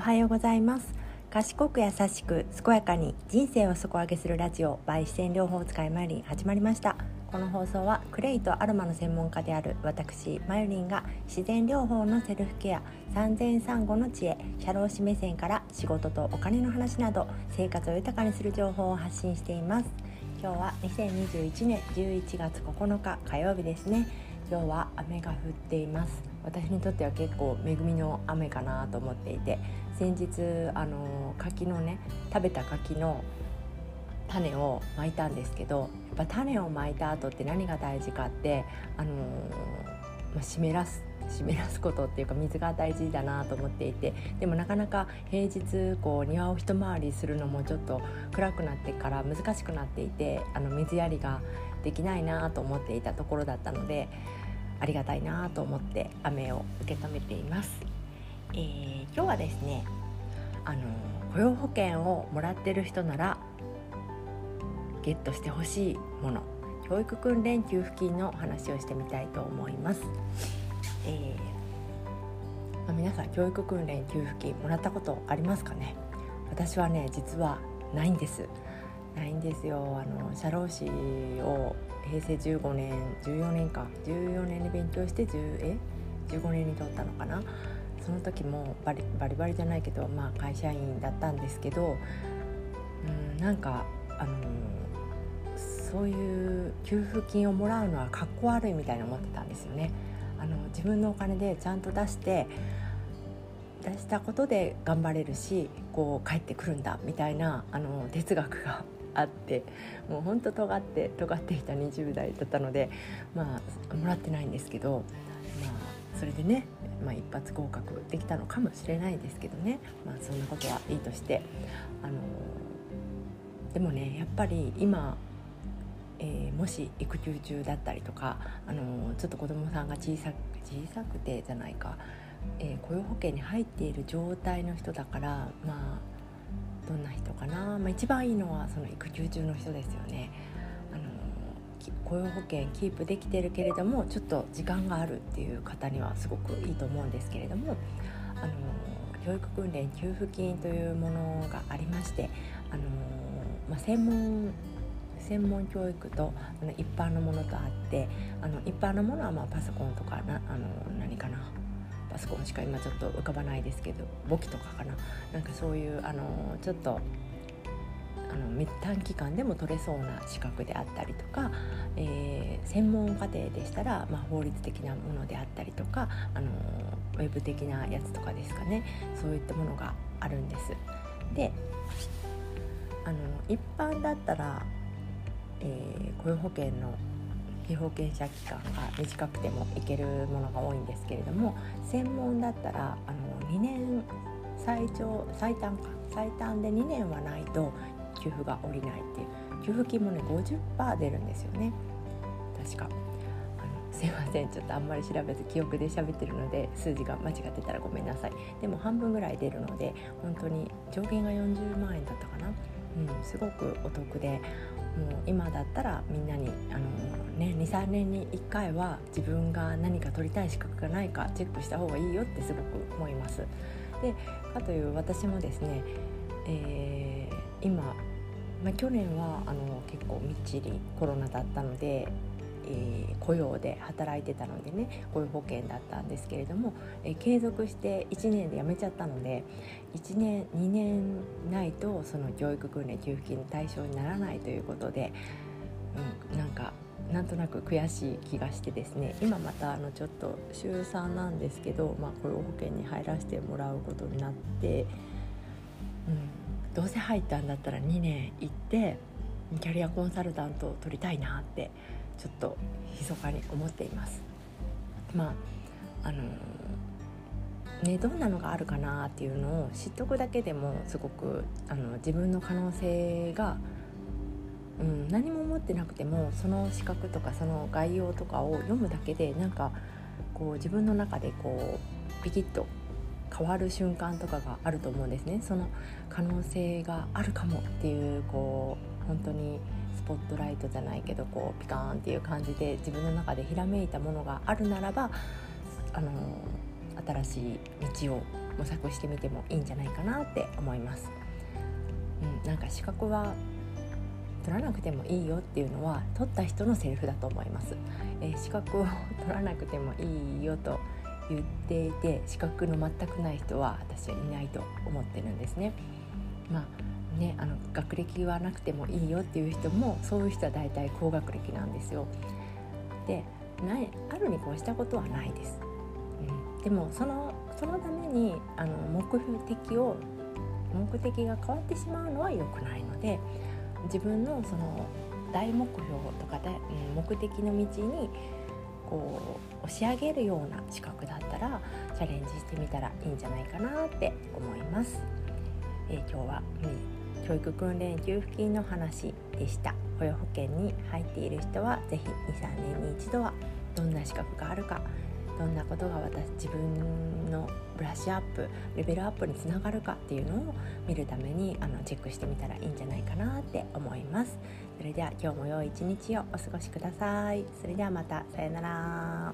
おはようございます。賢く優しく健やかに人生を底上げするラジオ by 視線療法使いまゆりん始まりました。この放送はクレイとアロマの専門家である私まゆりんが自然療法のセルフケア産前産後の知恵社労士目線から仕事とお金の話など生活を豊かにする情報を発信しています。今日は2021年11月9日火曜日ですね。今日は雨が降っています。私にとっては結構恵みの雨かなと思っていて先日あの柿のね食べた柿の種をまいたんですけどやっぱ種をまいた後って何が大事かってあの、まあ、湿らす湿らすことっていうか水が大事だなと思っていてでもなかなか平日こう庭を一回りするのもちょっと暗くなってから難しくなっていてあの水やりができないなと思っていたところだったのでありがたいなと思って雨を受け止めています、えー、今日はですねあの雇用保険をもらってる人ならゲットしてほしいもの教育訓練給付金の話をしてみたいと思います、えー、まあ、皆さん教育訓練給付金もらったことありますかね？私はね実はないんです。ないんですよ。あの社労士を平成15年14年か。14年に勉強して10え？15年に取ったのかな？その時もバリバリバリじゃないけど、まあ、会社員だったんですけどうんなんかあのそういう給付金をもらうのはかっこ悪いみたいに思ってたんですよね。あの自分のお金でちゃんと出して出したことで頑張れるしこう帰ってくるんだみたいなあの哲学があってもうほんと尖って尖っていた20代だったのでまあもらってないんですけど、まあ、それでね、まあ、一発合格できたのかもしれないですけどね、まあ、そんなことはいいとしてあのでもねやっぱり今えー、もし育休中だったりとか、あのちょっと子どもさんが小さ小さくてじゃないか、えー、雇用保険に入っている状態の人だからまあどんな人かな、まあ、一番いいのはその育休中の人ですよね。あの雇用保険キープできてるけれどもちょっと時間があるっていう方にはすごくいいと思うんですけれどもあの教育訓練給付金というものがありましてあの、まあ、専門専門教育とあの一般のものとあってあの一般のものはまあパソコンとかなあの何かなパソコンしか今ちょっと浮かばないですけど簿記とかかななんかそういうあのちょっとあの短期間でも取れそうな資格であったりとか、えー、専門課程でしたら、まあ、法律的なものであったりとかあのウェブ的なやつとかですかねそういったものがあるんです。であの一般だったら、えー、雇用保険の被保険者期間が短くてもいけるものが多いんですけれども専門だったらあの2年最長最短か最短で2年はないと給付が下りないっていう給付金もね50%出るんですよね。確か。すいませんちょっとあんまり調べず記憶で喋ってるので数字が間違ってたらごめんなさい。でも半分ぐらい出るので本当に上限が40万円だったかな。うんすごくお得でもう今だったらみんなにあの、ね、23年に1回は自分が何か取りたい資格がないかチェックした方がいいよってすごく思います。でかという私もですね、えー、今、まあ、去年はあの結構みっちりコロナだったのでえー、雇用で働いてたのでね雇用保険だったんですけれども、えー、継続して1年で辞めちゃったので1年2年ないとその教育訓練給付金の対象にならないということで、うん、なんかなんとなく悔しい気がしてですね今またあのちょっと週3なんですけど、まあ、雇用保険に入らせてもらうことになって、うん、どうせ入ったんだったら2年行ってキャリアコンサルタントを取りたいなってちょっと密かに思っています。まああのね、どんなのがあるかなっていうのを知っとくだけでもすごくあの自分の可能性が、うん、何も思ってなくてもその資格とかその概要とかを読むだけでなんかこう自分の中でこうピキッと変わる瞬間とかがあると思うんですね。その可能性があるかもっていうこう本当にポットライトじゃないけどこうピカーンっていう感じで自分の中でひらめいたものがあるならばあの新しい道を模索してみてもいいんじゃないかなって思います。うん、なんか資格は取らなくてもいいよっていうのは取った人のセリフだと思います、えー、資格を取らなくてもいいよと言っていて資格の全くない人は私はいないと思ってるんですねまあねあの学歴はなくてもいいよっていう人もそういう人は大体高学歴なんですよ。でないあるに越したことはないです、うん、でもそのそのためにあの目的を目的が変わってしまうのは良くないので自分のその大目標とか大目的の道にこう押し上げるような資格だったらチャレンジしてみたらいいんじゃないかなって思います。えー、今日は、うん、教育訓練給付金の話でした。雇用保険に入っている人は是非23年に一度はどんな資格があるかどんなことが私自分のブラッシュアップレベルアップにつながるかっていうのを見るためにあのチェックしてみたらいいんじゃないかなって思います。それでは今日も良い一日をお過ごしください。それではまた。さようなら。